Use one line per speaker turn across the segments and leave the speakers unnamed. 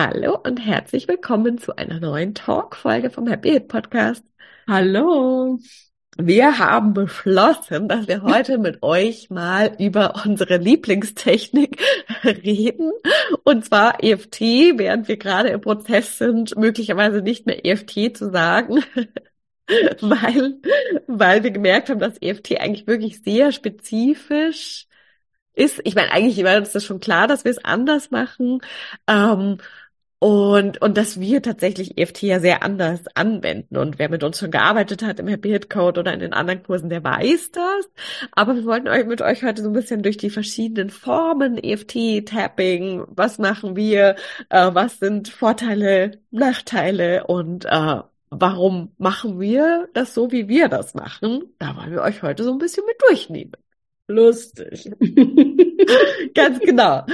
Hallo und herzlich willkommen zu einer neuen Talk-Folge vom Happy Hit Podcast.
Hallo.
Wir haben beschlossen, dass wir heute mit euch mal über unsere Lieblingstechnik reden. Und zwar EFT, während wir gerade im Prozess sind, möglicherweise nicht mehr EFT zu sagen. weil, weil wir gemerkt haben, dass EFT eigentlich wirklich sehr spezifisch ist. Ich meine, eigentlich war uns das schon klar, dass wir es anders machen. Ähm, und, und dass wir tatsächlich EFT ja sehr anders anwenden. Und wer mit uns schon gearbeitet hat im Happy Hit Code oder in den anderen Kursen, der weiß das. Aber wir wollten euch mit euch heute so ein bisschen durch die verschiedenen Formen, EFT, Tapping, was machen wir, äh, was sind Vorteile, Nachteile und äh, warum machen wir das so, wie wir das machen. Da wollen wir euch heute so ein bisschen mit durchnehmen.
Lustig.
Ganz genau.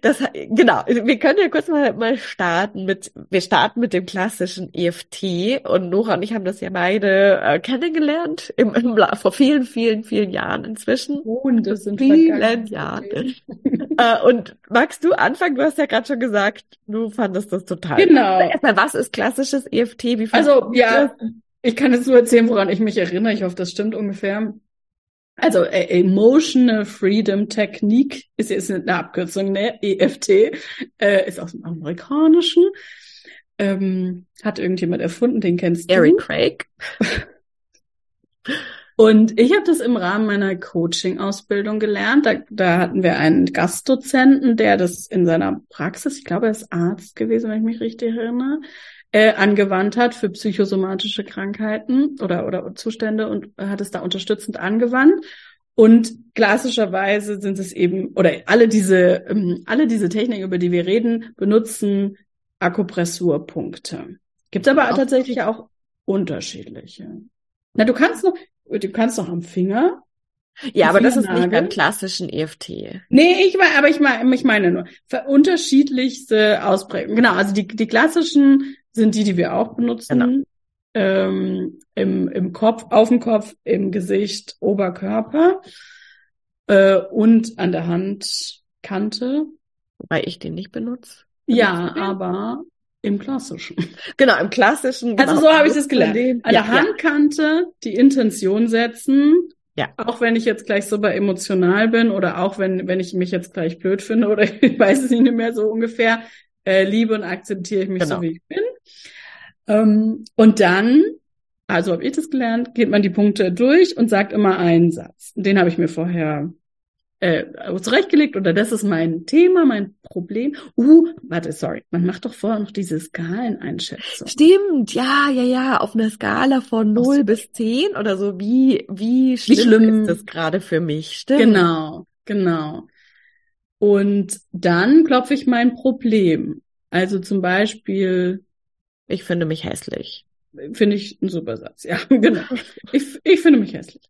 Das, genau, wir können ja kurz mal, mal starten mit, wir starten mit dem klassischen EFT und Nora und ich haben das ja beide äh, kennengelernt im, im, vor vielen, vielen, vielen Jahren inzwischen.
Und das sind
vielen Jahren. äh, und magst du anfangen? Du hast ja gerade schon gesagt, du fandest das total.
Genau.
Erstmal, was ist klassisches EFT?
Wie also, ja, ich kann jetzt nur erzählen, woran ich mich erinnere. Ich hoffe, das stimmt ungefähr. Also äh, Emotional Freedom Technique ist jetzt eine Abkürzung, ne? EFT, äh, ist aus dem Amerikanischen. Ähm, hat irgendjemand erfunden, den kennst
Eric du. Eric
Craig. Und ich habe das im Rahmen meiner Coaching-Ausbildung gelernt. Da, da hatten wir einen Gastdozenten, der das in seiner Praxis, ich glaube, er ist Arzt gewesen, wenn ich mich richtig erinnere, äh, angewandt hat für psychosomatische Krankheiten oder, oder Zustände und hat es da unterstützend angewandt. Und klassischerweise sind es eben, oder alle diese, ähm, alle diese Techniken, über die wir reden, benutzen Akupressurpunkte. Gibt aber auch tatsächlich auch unterschiedliche. Na, du kannst noch, du kannst noch am Finger.
Ja, aber das ist nicht beim klassischen EFT.
Nee, ich meine, aber ich meine, ich meine nur, unterschiedlichste Ausprägungen. Genau, also die, die klassischen sind die, die wir auch benutzen. Genau. Ähm, im, Im Kopf, auf dem Kopf, im Gesicht, Oberkörper äh, und an der Handkante.
Wobei ich den nicht benutze.
Ja, aber im klassischen.
Genau, im klassischen.
Also genau. Also so habe ich das gelernt. An ja, der Handkante ja. die Intention setzen.
Ja.
Auch wenn ich jetzt gleich super emotional bin oder auch wenn, wenn ich mich jetzt gleich blöd finde oder ich weiß es nicht mehr so ungefähr, äh, liebe und akzeptiere ich mich genau. so, wie ich bin. Ähm, und dann, also habe ich das gelernt, geht man die Punkte durch und sagt immer einen Satz. Den habe ich mir vorher äh, zurechtgelegt oder das ist mein Thema, mein Problem. Uh, warte, sorry, man macht doch vorher noch diese Skaleneinschätzung.
Stimmt, ja, ja, ja, auf einer Skala von 0 so. bis 10 oder so, wie, wie schlimm, wie schlimm ist das gerade für mich, stimmt?
Genau, genau. Und dann klopfe ich mein Problem. Also zum Beispiel.
Ich finde mich hässlich.
Finde ich ein super Satz, ja, genau. Ich, ich finde mich hässlich.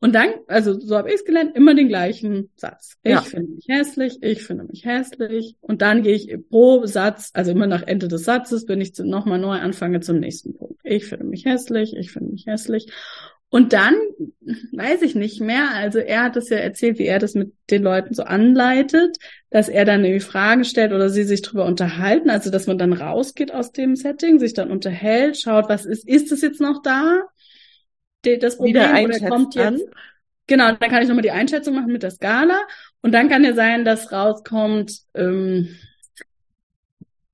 Und dann, also so habe ich es gelernt, immer den gleichen Satz. Ich ja. finde mich hässlich, ich finde mich hässlich. Und dann gehe ich pro Satz, also immer nach Ende des Satzes, wenn ich nochmal neu anfange zum nächsten Punkt. Ich finde mich hässlich, ich finde mich hässlich. Und dann weiß ich nicht mehr. Also er hat es ja erzählt, wie er das mit den Leuten so anleitet, dass er dann irgendwie Fragen stellt oder sie sich drüber unterhalten. Also dass man dann rausgeht aus dem Setting, sich dann unterhält, schaut, was ist, ist es jetzt noch da? Das Problem oder kommt jetzt? An? Genau, dann kann ich nochmal die Einschätzung machen mit der Skala und dann kann ja sein, dass rauskommt, ähm,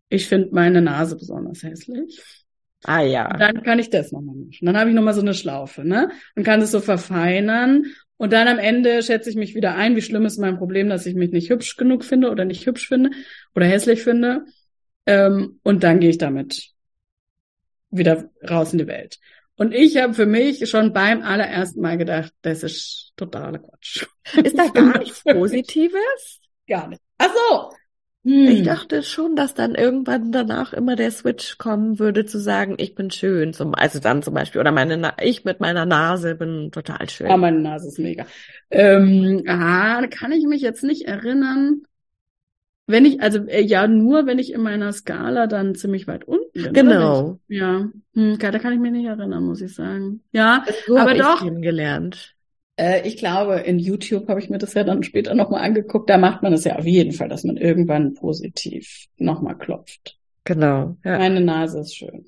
ich finde meine Nase besonders hässlich.
Ah ja.
Dann kann ich das nochmal mischen. Dann habe ich nochmal so eine Schlaufe, ne? Und kann es so verfeinern. Und dann am Ende schätze ich mich wieder ein, wie schlimm ist mein Problem, dass ich mich nicht hübsch genug finde oder nicht hübsch finde oder hässlich finde. Ähm, und dann gehe ich damit wieder raus in die Welt. Und ich habe für mich schon beim allerersten Mal gedacht, das ist totaler Quatsch.
Ist da gar nichts Positives?
Gar nicht. Ach so.
Hm. Ich dachte schon, dass dann irgendwann danach immer der Switch kommen würde, zu sagen, ich bin schön. Zum, also dann zum Beispiel, oder meine, Na ich mit meiner Nase bin total schön.
Ja, meine Nase ist mega. Ähm, ah, da kann ich mich jetzt nicht erinnern. Wenn ich, also äh, ja, nur wenn ich in meiner Skala dann ziemlich weit unten bin.
Genau.
Ich, ja, hm, da kann ich mich nicht erinnern, muss ich sagen. Ja,
so
aber doch.
kennengelernt.
Äh, ich glaube, in YouTube habe ich mir das ja dann später nochmal angeguckt. Da macht man es ja auf jeden Fall, dass man irgendwann positiv nochmal klopft.
Genau.
Ja. Meine Nase ist schön.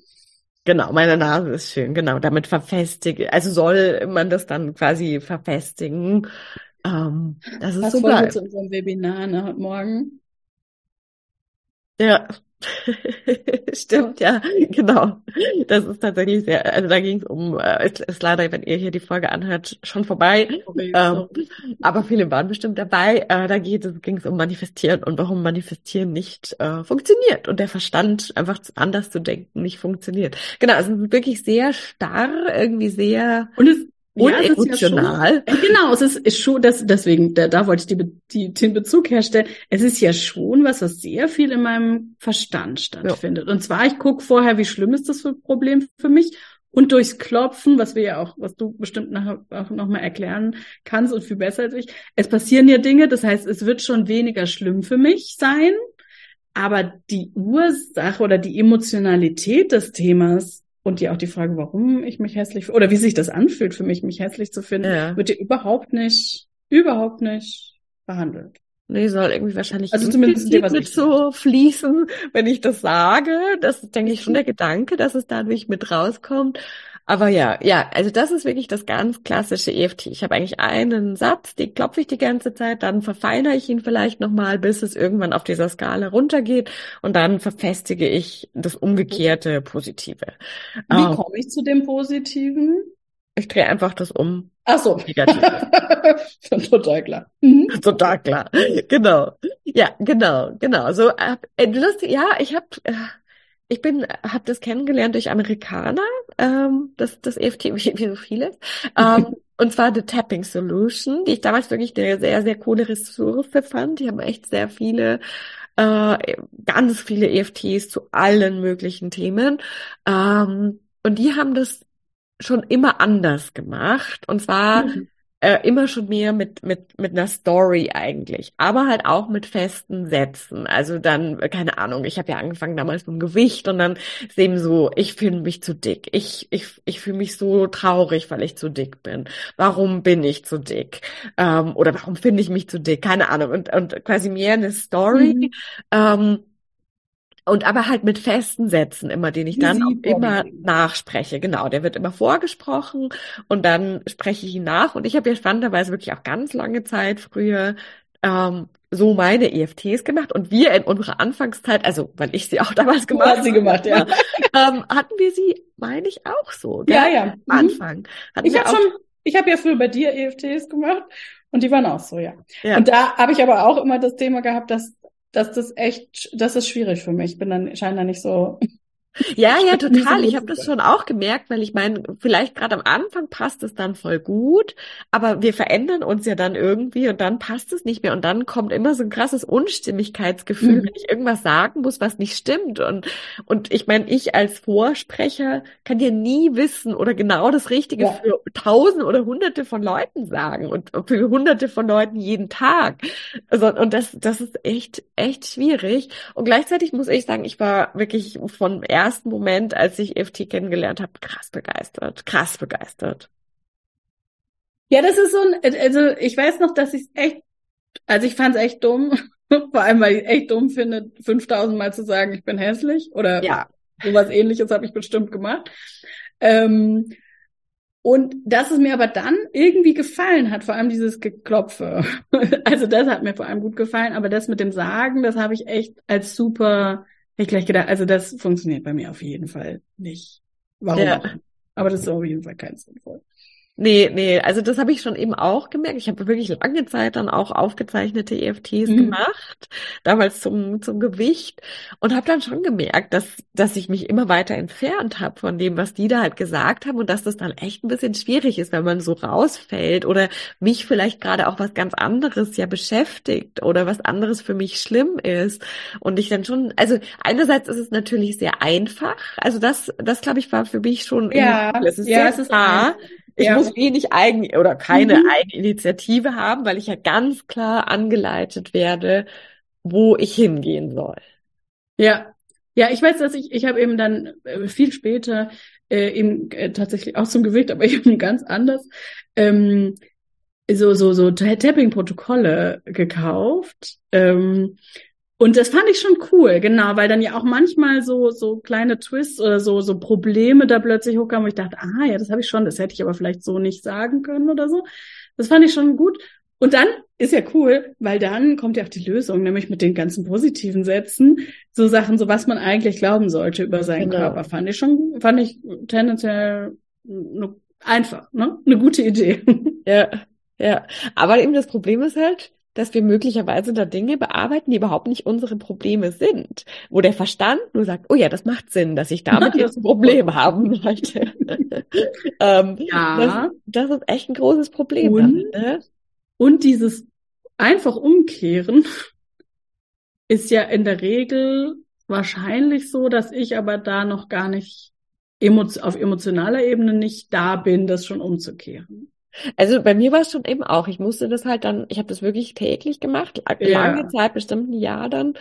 Genau, meine Nase ist schön, genau. Damit verfestige, also soll man das dann quasi verfestigen, ähm, dass es
Was
so
voll zu unserem Webinar ne, heute Morgen.
Ja, stimmt, ja, genau. Das ist tatsächlich sehr, also da ging es um, äh, ist, ist leider, wenn ihr hier die Folge anhört, schon vorbei.
Sorry,
Ähm, aber viele waren bestimmt dabei. Äh, da ging es um Manifestieren und warum Manifestieren nicht äh, funktioniert und der Verstand einfach anders zu denken nicht funktioniert. Genau, also es ist wirklich sehr starr, irgendwie sehr
Und es, ja, es ist ja schon, äh, genau, es ist, ist schon, das, deswegen, da, da wollte ich die, die, den Bezug herstellen. Es ist ja schon was, was sehr viel in meinem Verstand stattfindet. Und zwar, ich gucke vorher, wie schlimm ist das für ein Problem für mich? Und durchs Klopfen, was wir ja auch, was du bestimmt nachher auch nochmal erklären kannst und viel besser als ich. Es passieren ja Dinge, das heißt, es wird schon weniger schlimm für mich sein. Aber die Ursache oder die Emotionalität des Themas und ja auch die Frage, warum ich mich hässlich oder wie sich das anfühlt für mich, mich hässlich zu finden,
Ja.
wird ja überhaupt nicht, überhaupt nicht behandelt.
Nee, soll irgendwie wahrscheinlich
Also zumindest in dem, was
mit so fließen, wenn ich das sage. Das ist, denke ich, schon der Gedanke, dass es dadurch mit rauskommt. Aber ja, ja, also das ist wirklich das ganz klassische EFT. Ich habe eigentlich einen Satz, den klopfe ich die ganze Zeit, dann verfeinere ich ihn vielleicht nochmal, bis es irgendwann auf dieser Skala runtergeht und dann verfestige ich das umgekehrte Positive.
Wie
Ähm,
komme ich zu dem Positiven?
ich drehe einfach das um.
Ach so.
Negative.
Total klar. Mhm.
Total klar. Genau. Ja, genau, genau. So äh, lustig. Ja, ich habe, äh, ich bin, habe das kennengelernt durch Amerikaner, ähm, das das EFT, wie, wie so vieles. Ähm, und zwar The Tapping Solution, die ich damals wirklich eine sehr sehr coole Ressource fand. Die haben echt sehr viele, äh, ganz viele EFTs zu allen möglichen Themen. Ähm, und die haben das schon immer anders gemacht. Und zwar
Mhm.
Äh, immer schon mehr mit, mit, mit einer Story eigentlich, aber halt auch mit festen Sätzen. Also dann, keine Ahnung, ich habe ja angefangen damals mit dem Gewicht und dann ist eben so, ich fühle mich zu dick. Ich, ich, ich fühle mich so traurig, weil ich zu dick bin. Warum bin ich zu dick? Ähm, oder warum finde ich mich zu dick? Keine Ahnung. Und, und quasi mehr eine Story.
Mhm.
Ähm, und aber halt mit festen Sätzen immer, den ich dann auch immer nachspreche. Genau, der wird immer vorgesprochen und dann spreche ich ihn nach. Und ich habe ja spannenderweise wirklich auch ganz lange Zeit früher ähm, so meine EFTs gemacht. Und wir in unserer Anfangszeit, also weil ich sie auch damals gemacht
hast sie gemacht, ja.
ähm, hatten wir sie, meine ich, auch so, gell?
Ja, ja.
Am
Mhm.
Anfang. Hatten
Ich habe schon, ich habe ja früher bei dir EFTs gemacht und die waren auch so, ja.
ja.
Und da habe ich aber auch immer das Thema gehabt, dass, dass das echt, das ist schwierig für mich. Ich bin dann scheinbar nicht so.
Ja, ja, total. Ich habe das schon auch gemerkt, weil ich meine, vielleicht gerade am Anfang passt es dann voll gut, aber wir verändern uns ja dann irgendwie und dann passt es nicht mehr und dann kommt immer so ein krasses Unstimmigkeitsgefühl,
Mhm.
wenn ich irgendwas sagen muss, was nicht stimmt und und ich meine, ich als Vorsprecher kann ja nie wissen oder genau das Richtige
Ja.
für tausende oder hunderte von Leuten sagen und für hunderte von Leuten jeden Tag. Also und das das ist echt echt schwierig und gleichzeitig muss ich sagen, ich war wirklich vom ersten Moment, als ich EFT kennengelernt habe, krass begeistert, krass begeistert.
Ja, das ist so ein, also ich weiß noch, dass ich es echt, also ich fand es echt dumm, vor allem, weil ich es echt dumm finde, 5000 Mal zu sagen, ich bin hässlich oder
Ja,
sowas ähnliches habe ich bestimmt gemacht. Ähm, Und dass es mir aber dann irgendwie gefallen hat, vor allem dieses Geklopfe. Also das hat mir vor allem gut gefallen, aber das mit dem Sagen, das habe ich echt als super, ich gleich gedacht, also das funktioniert bei mir auf jeden Fall nicht. Warum? Ja. Aber das ist auf jeden Fall kein sinnvoll.
Nee, nee, also das habe ich schon eben auch gemerkt. Ich habe wirklich lange Zeit dann auch aufgezeichnete EFTs mhm. gemacht, damals zum, zum Gewicht und habe dann schon gemerkt, dass, dass ich mich immer weiter entfernt habe von dem, was die da halt gesagt haben und dass das dann echt ein bisschen schwierig ist, wenn man so rausfällt oder mich vielleicht gerade auch was ganz anderes ja beschäftigt oder was anderes für mich schlimm ist und ich dann schon, also einerseits ist es natürlich sehr einfach, also das, das glaube ich war für mich schon,
ja,
es ist
ja,
sehr klar. Ich ja. muss wenig eigen oder keine mhm. Eigeninitiative haben, weil ich ja ganz klar angeleitet werde, wo ich hingehen soll.
Ja, ja, ich weiß, dass ich, ich habe eben dann äh, viel später äh, eben äh, tatsächlich auch zum Gewicht, aber eben ganz anders, ähm, so, so, so Tapping-Protokolle gekauft. Ähm, und das fand ich schon cool, genau, weil dann ja auch manchmal so so kleine Twists oder so so Probleme da plötzlich hochkamen, wo ich dachte, ah ja, das habe ich schon, das hätte ich aber vielleicht so nicht sagen können oder so. Das fand ich schon gut. Und dann ist ja cool, weil dann kommt ja auch die Lösung, nämlich mit den ganzen positiven Sätzen, so Sachen, so was man eigentlich glauben sollte über seinen genau. Körper, fand ich schon, fand ich tendenziell einfach, ne, eine gute Idee.
Ja, ja. Aber eben das Problem ist halt, dass wir möglicherweise da Dinge bearbeiten, die überhaupt nicht unsere Probleme sind. Wo der Verstand nur sagt, oh ja, das macht Sinn, dass ich damit jetzt ein Problem haben möchte. ähm, ja. Das, das, ist echt ein großes Problem.
Und, dann, ne? und dieses einfach umkehren ist ja in der Regel wahrscheinlich so, dass ich aber da noch gar nicht auf emotionaler Ebene nicht da bin, das schon umzukehren.
Also bei mir war es schon eben auch. Ich musste das halt dann, ich habe das wirklich täglich gemacht, lange ja. Zeit, bestimmt ein Jahr dann.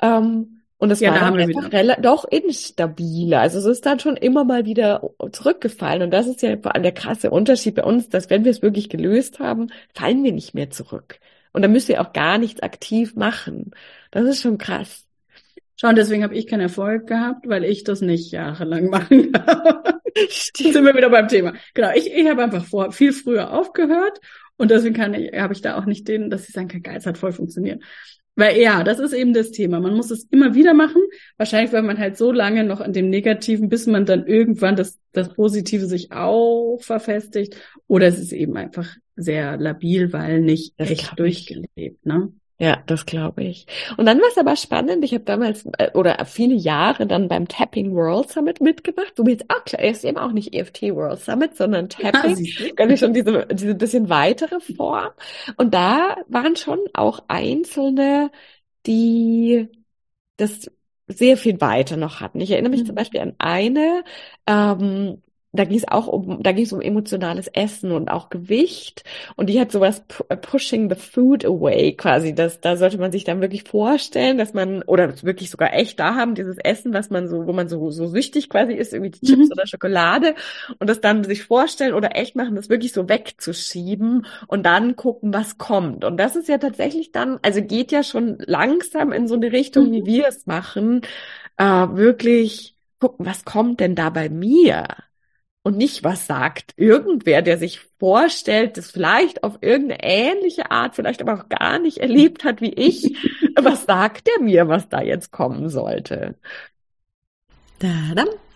Ähm, und es ja, war da dann einfach relativ, doch instabiler. Also es ist dann schon immer mal wieder zurückgefallen. Und das ist ja vor allem der krasse Unterschied bei uns, dass wenn wir es wirklich gelöst haben, fallen wir nicht mehr zurück. Und dann müssen wir auch gar nichts aktiv machen. Das ist schon krass.
Schau, und deswegen habe ich keinen Erfolg gehabt, weil ich das nicht jahrelang machen kann. Stimmt. Sind wir wieder beim Thema. Genau, ich, ich habe einfach vor viel früher aufgehört und deswegen kann ich, habe ich da auch nicht den, dass ich sagen kann, geil, es hat voll funktioniert. Weil ja, das ist eben das Thema. Man muss es immer wieder machen. Wahrscheinlich, weil man halt so lange noch an dem Negativen, bis man dann irgendwann das, das Positive sich auch verfestigt. Oder es ist eben einfach sehr labil, weil nicht das echt durchgelebt, ne?
Ja, das glaube ich. Und dann war es aber spannend. Ich habe damals äh, oder viele Jahre dann beim Tapping World Summit mitgemacht. So wie jetzt auch klar, ist eben auch nicht EFT World Summit, sondern Tapping. Ja, ich schon diese diese bisschen weitere Form. Und da waren schon auch einzelne, die das sehr viel weiter noch hatten. Ich erinnere mich mhm. zum Beispiel an eine, ähm, da ging es auch um, da ging es um emotionales Essen und auch Gewicht. Und die hat sowas äh, pushing the food away quasi. Das, da sollte man sich dann wirklich vorstellen, dass man, oder wirklich sogar echt da haben, dieses Essen, was man so, wo man so, so süchtig quasi ist, irgendwie die Chips mhm. oder Schokolade. Und das dann sich vorstellen oder echt machen, das wirklich so wegzuschieben und dann gucken, was kommt. Und das ist ja tatsächlich dann, also geht ja schon langsam in so eine Richtung, mhm. wie wir es machen, äh, wirklich gucken, was kommt denn da bei mir? Und nicht was sagt irgendwer, der sich vorstellt, das vielleicht auf irgendeine ähnliche Art, vielleicht aber auch gar nicht erlebt hat wie ich. was sagt der mir, was da jetzt kommen sollte? Da, dann,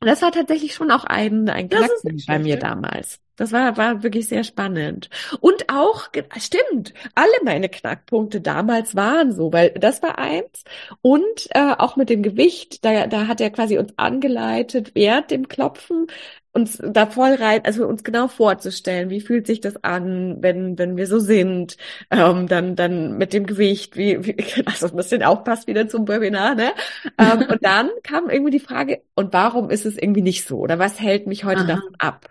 Und das war tatsächlich schon auch ein, ein Knackpunkt bei mir damals. Das war, war wirklich sehr spannend. Und auch, stimmt, alle meine Knackpunkte damals waren so, weil das war eins. Und äh, auch mit dem Gewicht, da, da hat er quasi uns angeleitet, während dem Klopfen, uns da voll rein, also uns genau vorzustellen, wie fühlt sich das an, wenn, wenn wir so sind, ähm, dann, dann mit dem Gewicht, wie, wie also ein bisschen aufpasst wieder zum Webinar, ne? ähm, und dann kam irgendwie die Frage, und warum ist es irgendwie nicht so? Oder was hält mich heute Aha. davon ab?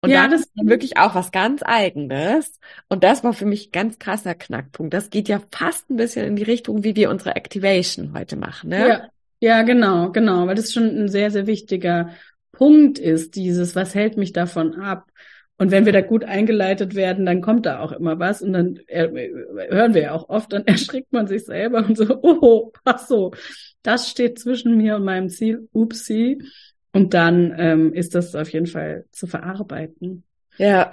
Und ja, das ist wirklich auch was ganz Eigenes. Und das war für mich ganz krasser Knackpunkt. Das geht ja fast ein bisschen in die Richtung, wie wir unsere Activation heute machen, ne?
Ja, ja genau, genau, weil das schon ein sehr, sehr wichtiger Punkt ist, dieses, was hält mich davon ab? Und wenn wir da gut eingeleitet werden, dann kommt da auch immer was. Und dann hören wir ja auch oft, dann erschrickt man sich selber und so, oh, ach so, das steht zwischen mir und meinem Ziel, upsie. Und dann ähm, ist das auf jeden Fall zu verarbeiten.
Ja.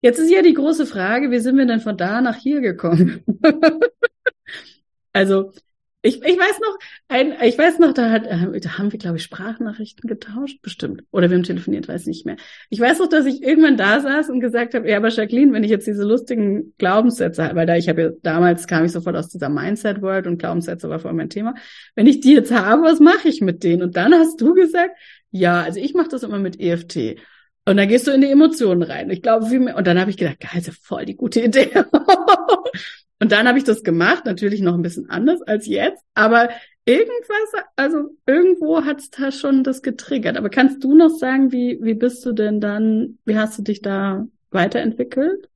Jetzt ist ja die große Frage, wie sind wir denn von da nach hier gekommen? also ich, ich weiß noch, ein, ich weiß noch, da, hat, äh, da haben wir, glaube ich, Sprachnachrichten getauscht, bestimmt. Oder wir haben telefoniert, weiß nicht mehr. Ich weiß noch, dass ich irgendwann da saß und gesagt habe, ja, aber Jacqueline, wenn ich jetzt diese lustigen Glaubenssätze, weil da ich habe ja damals kam ich sofort aus dieser Mindset-World und Glaubenssätze war vor mein Thema. Wenn ich die jetzt habe, was mache ich mit denen? Und dann hast du gesagt, ja, also ich mache das immer mit EFT. Und dann gehst du in die Emotionen rein. Ich glaube, viel mehr. Und dann habe ich gedacht, geil, ist ja voll die gute Idee. Und dann habe ich das gemacht, natürlich noch ein bisschen anders als jetzt, aber irgendwas, also irgendwo hat es da schon das getriggert. Aber kannst du noch sagen, wie, wie bist du denn dann, wie hast du dich da weiterentwickelt?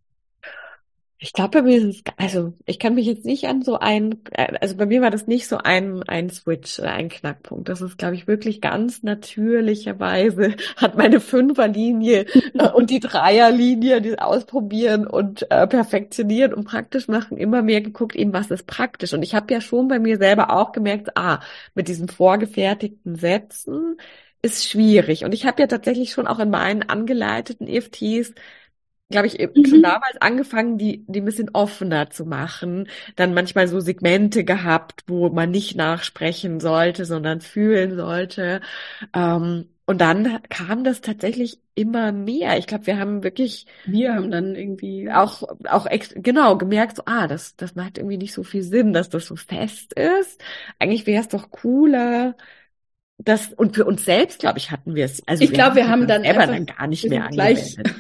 Ich glaube, bei mir ist es, also ich kann mich jetzt nicht an so ein, äh, also bei mir war das nicht so ein, ein Switch ein Knackpunkt. Das ist, glaube ich, wirklich ganz natürlicherweise hat meine Fünferlinie äh, und die Dreierlinie, die Ausprobieren und äh, perfektionieren und praktisch machen, immer mehr geguckt, eben was ist praktisch. Und ich habe ja schon bei mir selber auch gemerkt, ah, mit diesen vorgefertigten Sätzen ist schwierig. Und ich habe ja tatsächlich schon auch in meinen angeleiteten EFTs glaube ich, mhm. schon damals angefangen, die, die ein bisschen offener zu machen. Dann manchmal so Segmente gehabt, wo man nicht nachsprechen sollte, sondern fühlen sollte. Ähm, und dann kam das tatsächlich immer mehr. Ich glaube, wir haben wirklich.
Wir haben dann irgendwie.
Auch, auch ex genau gemerkt, so, ah, das, das macht irgendwie nicht so viel Sinn, dass das so fest ist. Eigentlich wäre es doch cooler, das, und für uns selbst, glaube ich, hatten wir es.
Also ich glaube, wir haben dann
selber dann gar nicht mehr
angewendet.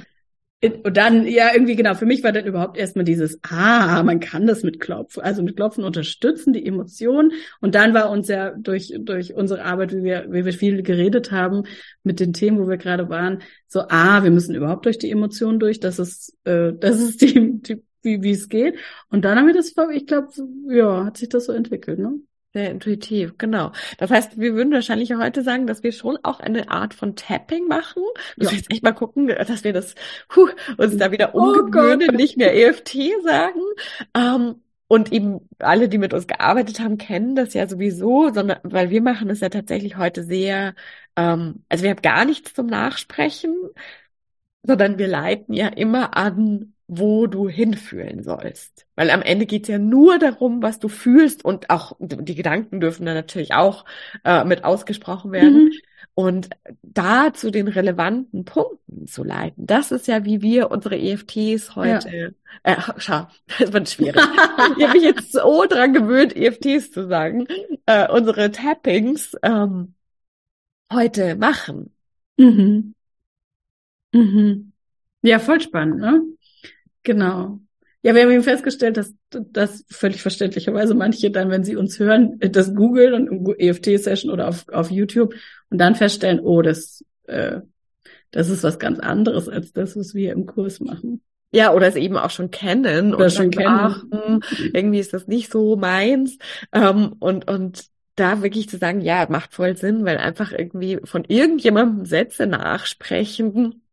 Und dann, ja, irgendwie genau, für mich war dann überhaupt erstmal dieses, ah, man kann das mit Klopfen, also mit Klopfen unterstützen, die Emotionen. Und dann war uns ja durch, durch unsere Arbeit, wie wir, wie wir viel geredet haben, mit den Themen, wo wir gerade waren, so, ah, wir müssen überhaupt durch die Emotionen durch, das ist, äh, das ist die, die wie, wie es geht. Und dann haben wir das, ich glaube, ja, hat sich das so entwickelt, ne?
Sehr intuitiv, genau. Das heißt, wir würden wahrscheinlich heute sagen, dass wir schon auch eine Art von Tapping machen. Müssen ja. jetzt echt mal gucken, dass wir das huh, uns da wieder umgewöhnen oh nicht mehr EFT sagen. Ähm, und eben alle, die mit uns gearbeitet haben, kennen das ja sowieso, sondern weil wir machen es ja tatsächlich heute sehr, ähm, also wir haben gar nichts zum Nachsprechen, sondern wir leiten ja immer an, wo du hinfühlen sollst. Weil am Ende geht's ja nur darum, was du fühlst und auch die Gedanken dürfen dann natürlich auch äh, mit ausgesprochen werden. Mhm. Und da zu den relevanten Punkten zu leiten, das ist ja, wie wir unsere EFTs heute, ja. äh, schau, das wird schwierig. ich habe mich jetzt so dran gewöhnt, EFTs zu sagen, äh, unsere Tappings ähm, heute machen.
Mhm. Mhm. Ja, voll spannend, ne? Genau. Ja, wir haben eben festgestellt, dass, dass völlig verständlicherweise manche dann, wenn sie uns hören, das googeln und EFT-Session oder auf, auf YouTube und dann feststellen, oh, das, äh, das ist was ganz anderes als das, was wir im Kurs machen.
Ja, oder es eben auch schon kennen
oder schon kennen. Ach,
hm, irgendwie ist das nicht so meins. Ähm, und, und da wirklich zu sagen, ja, macht voll Sinn, weil einfach irgendwie von irgendjemandem Sätze nachsprechen,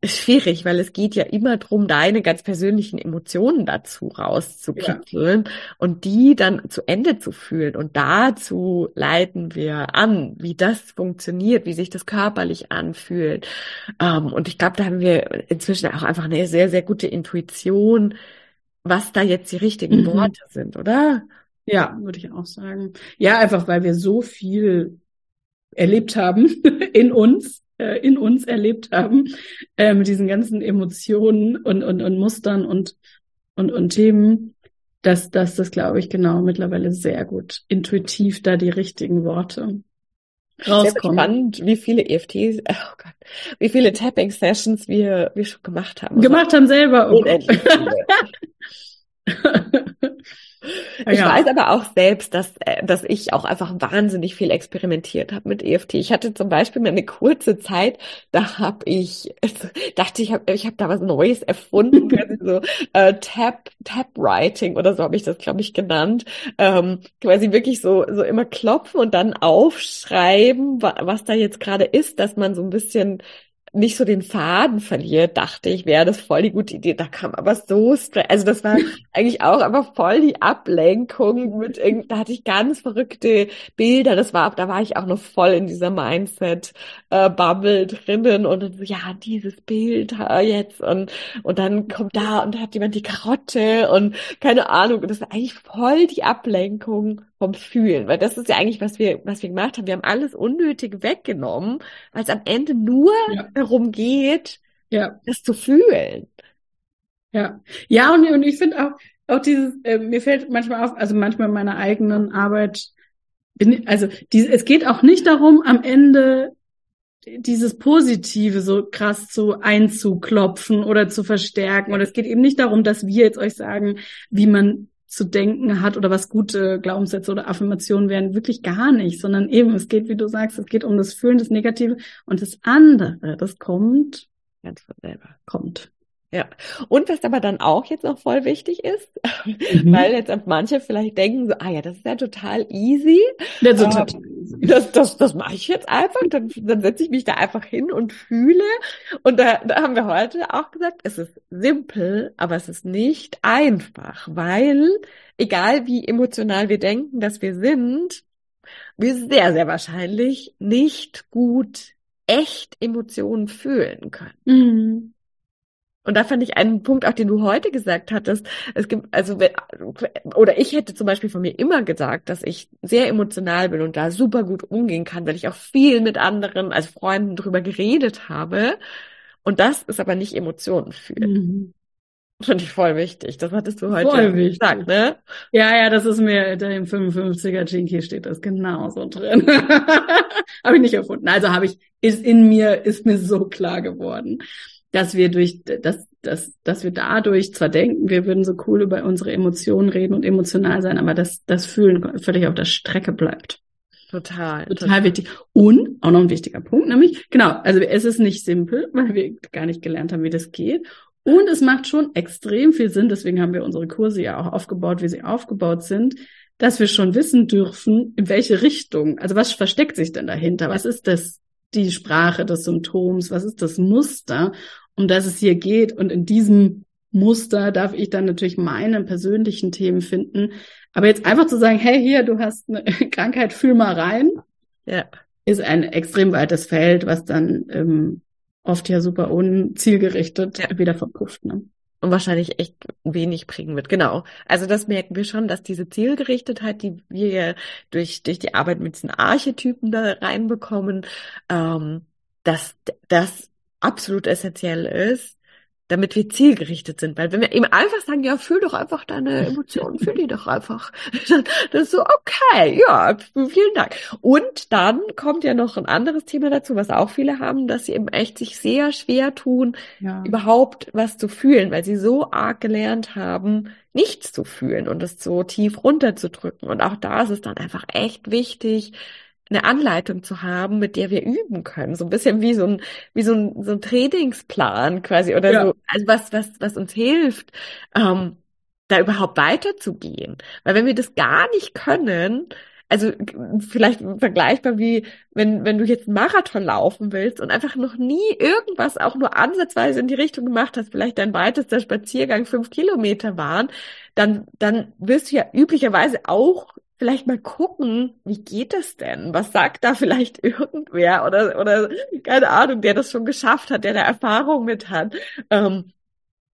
ist schwierig, weil es geht ja immer drum, deine ganz persönlichen Emotionen dazu rauszukitzeln ja. und die dann zu Ende zu fühlen. Und dazu leiten wir an, wie das funktioniert, wie sich das körperlich anfühlt. Ähm, und ich glaube, da haben wir inzwischen auch einfach eine sehr, sehr gute Intuition, was da jetzt die richtigen mhm. Worte sind, oder?
Ja, würde ich auch sagen. Ja, einfach weil wir so viel erlebt haben in uns äh, in uns erlebt haben, äh, mit diesen ganzen Emotionen und, und, und Mustern und, und, und Themen, dass, dass das, glaube ich, genau mittlerweile sehr gut intuitiv da die richtigen Worte
rauskommen. Sehr spannend, wie viele EFTs, oh Gott, wie viele Tapping-Sessions wir, wir schon gemacht haben.
Gemacht haben selber.
Oh Unendlich viele. Ich ja. weiß aber auch selbst, dass, äh, dass ich auch einfach wahnsinnig viel experimentiert habe mit EFT. Ich hatte zum Beispiel mal eine kurze Zeit, da habe ich, dachte ich, hab, ich habe da was Neues erfunden, quasi so äh, Tap, Tap Writing oder so habe ich das, glaube ich, genannt. Ähm, quasi wirklich so, so immer klopfen und dann aufschreiben, was da jetzt gerade ist, dass man so ein bisschen nicht so den Faden verliert, dachte ich, wäre das voll die gute Idee. Da kam aber so straight, also das war eigentlich auch aber voll die Ablenkung mit irgend, da hatte ich ganz verrückte Bilder. Das war, da war ich auch noch voll in dieser Mindset äh, Bubble drinnen und dann so, ja, dieses Bild jetzt und und dann kommt da und da hat jemand die Karotte und keine Ahnung. Und das war eigentlich voll die Ablenkung vom Fühlen, weil das ist ja eigentlich, was wir, was wir gemacht haben. Wir haben alles unnötig weggenommen, weil es am Ende nur ja. darum geht, ja. das zu fühlen.
Ja, ja, und, und ich finde auch, auch dieses, äh, mir fällt manchmal auf, also manchmal in meiner eigenen Arbeit, bin, also die, es geht auch nicht darum, am Ende dieses Positive so krass zu einzuklopfen oder zu verstärken. Und es geht eben nicht darum, dass wir jetzt euch sagen, wie man zu denken hat oder was gute Glaubenssätze oder Affirmationen wären, wirklich gar nicht, sondern eben, es geht, wie du sagst, es geht um das Fühlen, das Negative und das andere, das kommt
ganz von selber. Kommt. Ja. Und was aber dann auch jetzt noch voll wichtig ist, mhm. weil jetzt manche vielleicht denken so, ah ja, das ist ja total easy. Ja, so ähm, total easy. Das, das, das mache ich jetzt einfach, dann, dann setze ich mich da einfach hin und fühle. Und da, da haben wir heute auch gesagt, es ist simpel, aber es ist nicht einfach, weil egal wie emotional wir denken, dass wir sind, wir sehr, sehr wahrscheinlich nicht gut echt Emotionen fühlen können. Mhm. Und da fand ich einen Punkt, auch den du heute gesagt hattest. Es gibt, also, oder ich hätte zum Beispiel von mir immer gesagt, dass ich sehr emotional bin und da super gut umgehen kann, weil ich auch viel mit anderen, also Freunden drüber geredet habe. Und das ist aber nicht Emotionen fühlen. Mhm. Finde ich voll wichtig. Das hattest du heute voll wichtig. gesagt, ne?
Ja, ja, das ist mir, im 55er Jinky steht das genauso drin. habe ich nicht erfunden. Also habe ich, ist in mir, ist mir so klar geworden dass wir durch, dass, dass, dass wir dadurch zwar denken, wir würden so cool über unsere Emotionen reden und emotional sein, aber dass das Fühlen völlig auf der Strecke bleibt.
Total,
total. Total wichtig. Und auch noch ein wichtiger Punkt, nämlich, genau, also es ist nicht simpel, weil wir gar nicht gelernt haben, wie das geht. Und es macht schon extrem viel Sinn, deswegen haben wir unsere Kurse ja auch aufgebaut, wie sie aufgebaut sind, dass wir schon wissen dürfen, in welche Richtung, also was versteckt sich denn dahinter? Was ist das die Sprache des Symptoms, was ist das Muster, um das es hier geht. Und in diesem Muster darf ich dann natürlich meine persönlichen Themen finden. Aber jetzt einfach zu sagen, hey, hier, du hast eine Krankheit, fühl mal rein, ja. ist ein extrem weites Feld, was dann ähm, oft ja super unzielgerichtet ja. wieder verpufft. Ne?
Und wahrscheinlich echt wenig bringen wird. Genau. Also das merken wir schon, dass diese Zielgerichtetheit, die wir durch, durch die Arbeit mit diesen Archetypen da reinbekommen, ähm, dass das absolut essentiell ist, damit wir zielgerichtet sind. Weil wenn wir eben einfach sagen, ja, fühl doch einfach deine Emotionen, fühl die doch einfach. Dann, das ist so, okay, ja, vielen Dank. Und dann kommt ja noch ein anderes Thema dazu, was auch viele haben, dass sie eben echt sich sehr schwer tun, ja. überhaupt was zu fühlen, weil sie so arg gelernt haben, nichts zu fühlen und es so tief runterzudrücken. Und auch da ist es dann einfach echt wichtig, eine Anleitung zu haben, mit der wir üben können. So ein bisschen wie so ein, wie so ein, so ein Trainingsplan quasi oder ja. so. Also was, was, was uns hilft, ähm, da überhaupt weiterzugehen. Weil wenn wir das gar nicht können, also vielleicht vergleichbar wie, wenn, wenn du jetzt einen Marathon laufen willst und einfach noch nie irgendwas auch nur ansatzweise in die Richtung gemacht hast, vielleicht dein weitester Spaziergang fünf Kilometer waren, dann, dann wirst du ja üblicherweise auch vielleicht mal gucken, wie geht es denn? Was sagt da vielleicht irgendwer oder, oder keine Ahnung, der das schon geschafft hat, der da Erfahrung mit hat. Ähm,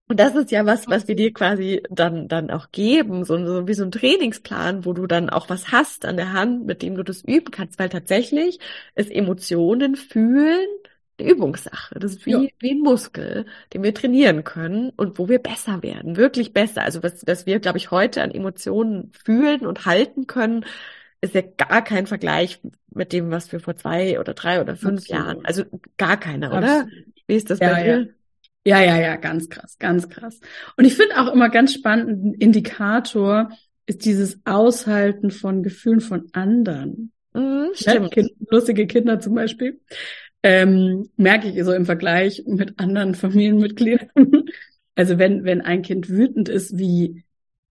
und das ist ja was, was wir dir quasi dann, dann auch geben, so, so wie so ein Trainingsplan, wo du dann auch was hast an der Hand, mit dem du das üben kannst, weil tatsächlich ist Emotionen fühlen eine Übungssache. Das ist wie, ja. wie ein Muskel, den wir trainieren können und wo wir besser werden, wirklich besser. Also was, was wir, glaube ich, heute an Emotionen fühlen und halten können, ist ja gar kein Vergleich mit dem, was wir vor zwei oder drei oder fünf Absolut. Jahren, also gar keiner, oder? Absolut. Wie ist das ja, bei dir?
Ja. Ja, ja, ja, ganz krass, ganz krass. Und ich finde auch immer ganz spannend, ein Indikator ist dieses Aushalten von Gefühlen von anderen.
Mhm, stimmt. Ja,
kind, lustige Kinder zum Beispiel. Ähm, merke ich so im Vergleich mit anderen Familienmitgliedern. Also wenn, wenn ein Kind wütend ist, wie,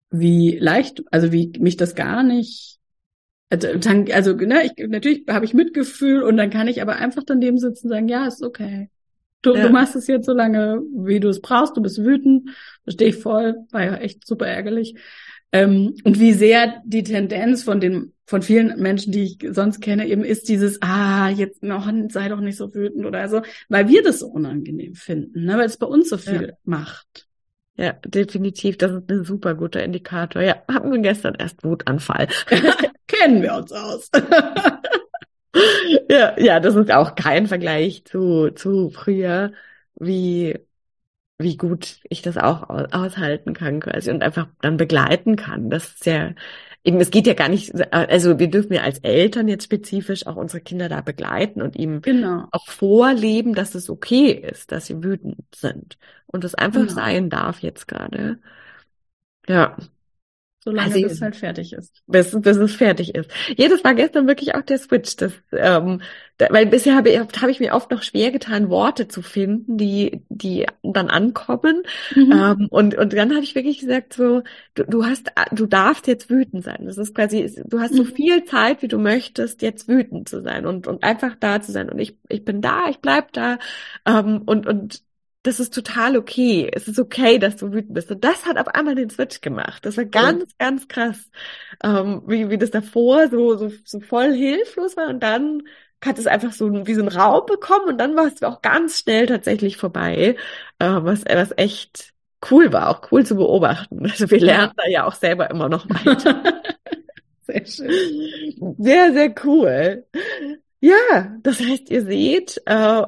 wie leicht, also wie mich das gar nicht, also, also ne, ich, natürlich habe ich Mitgefühl und dann kann ich aber einfach daneben sitzen und sagen, ja, ist okay. Du, ja. du machst es jetzt so lange, wie du es brauchst, du bist wütend, verstehe ich voll, war ja echt super ärgerlich. Ähm, und wie sehr die Tendenz von den, von vielen Menschen, die ich sonst kenne, eben ist dieses, ah, jetzt noch, sei doch nicht so wütend oder so, weil wir das so unangenehm finden, ne, weil es bei uns so viel ja. macht.
Ja, definitiv. Das ist ein super guter Indikator. Ja, hatten wir gestern erst Wutanfall.
Kennen wir uns aus.
ja, ja, das ist auch kein Vergleich zu, zu früher, wie, wie gut ich das auch aushalten kann quasi und einfach dann begleiten kann. Das ist ja, eben, es geht ja gar nicht, also wir dürfen ja als Eltern jetzt spezifisch auch unsere Kinder da begleiten und ihm
genau.
auch vorleben, dass es okay ist, dass sie wütend sind und es einfach genau. sein darf jetzt gerade. Ja.
Solange also, es halt fertig ist.
Bis, bis es fertig ist. Ja, das war gestern wirklich auch der Switch. Das, ähm, da, weil bisher habe ich, hab ich mir oft noch schwer getan, Worte zu finden, die, die dann ankommen. Mhm. Ähm, und, und dann habe ich wirklich gesagt, so, du, du hast, du darfst jetzt wütend sein. Das ist quasi, du hast so mhm. viel Zeit, wie du möchtest, jetzt wütend zu sein und, und einfach da zu sein. Und ich, ich bin da, ich bleib da. Ähm, und, und das ist total okay. Es ist okay, dass du wütend bist. Und das hat auf einmal den Switch gemacht. Das war ganz, ja. ganz krass, ähm, wie, wie das davor so, so, so voll hilflos war. Und dann hat es einfach so wie so ein Raum bekommen und dann war es auch ganz schnell tatsächlich vorbei, äh, was, was echt cool war, auch cool zu beobachten. Also wir lernen da ja auch selber immer noch weiter.
Sehr schön.
Sehr, sehr cool. Ja, das heißt, ihr seht, äh,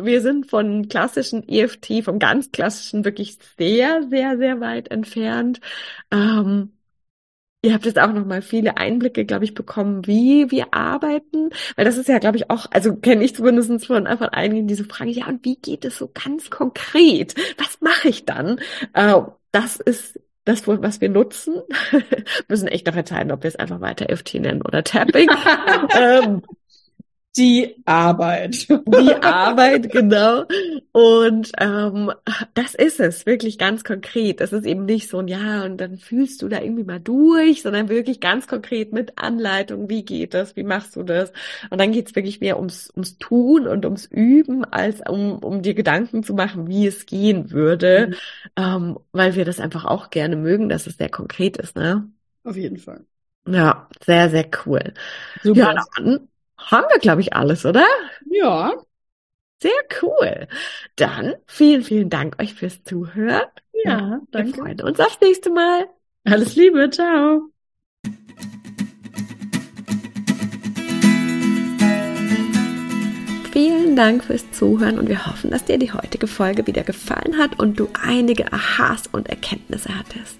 wir sind von klassischen EFT, vom ganz klassischen wirklich sehr, sehr, sehr weit entfernt. Ähm, ihr habt jetzt auch noch mal viele Einblicke, glaube ich, bekommen, wie wir arbeiten, weil das ist ja, glaube ich, auch, also kenne ich zumindest von, von einigen diese Frage, ja, und wie geht es so ganz konkret? Was mache ich dann? Äh, das ist das, was wir nutzen. wir müssen echt noch entscheiden, ob wir es einfach weiter EFT nennen oder Tapping. ähm,
die Arbeit.
Die Arbeit, genau. Und ähm, das ist es, wirklich ganz konkret. Das ist eben nicht so ein Ja, und dann fühlst du da irgendwie mal durch, sondern wirklich ganz konkret mit Anleitung, wie geht das, wie machst du das? Und dann geht's wirklich mehr ums, ums Tun und ums Üben, als um, um dir Gedanken zu machen, wie es gehen würde, mhm. ähm, weil wir das einfach auch gerne mögen, dass es sehr konkret ist, ne?
Auf jeden Fall.
Ja, sehr, sehr cool. Super. Ja, dann haben wir, glaube ich, alles, oder?
Ja.
Sehr cool. Dann vielen, vielen Dank euch fürs Zuhören.
Ja, danke.
Wir freuen uns aufs nächste Mal.
Alles Liebe, ciao.
Vielen Dank fürs Zuhören und wir hoffen, dass dir die heutige Folge wieder gefallen hat und du einige Aha's und Erkenntnisse hattest.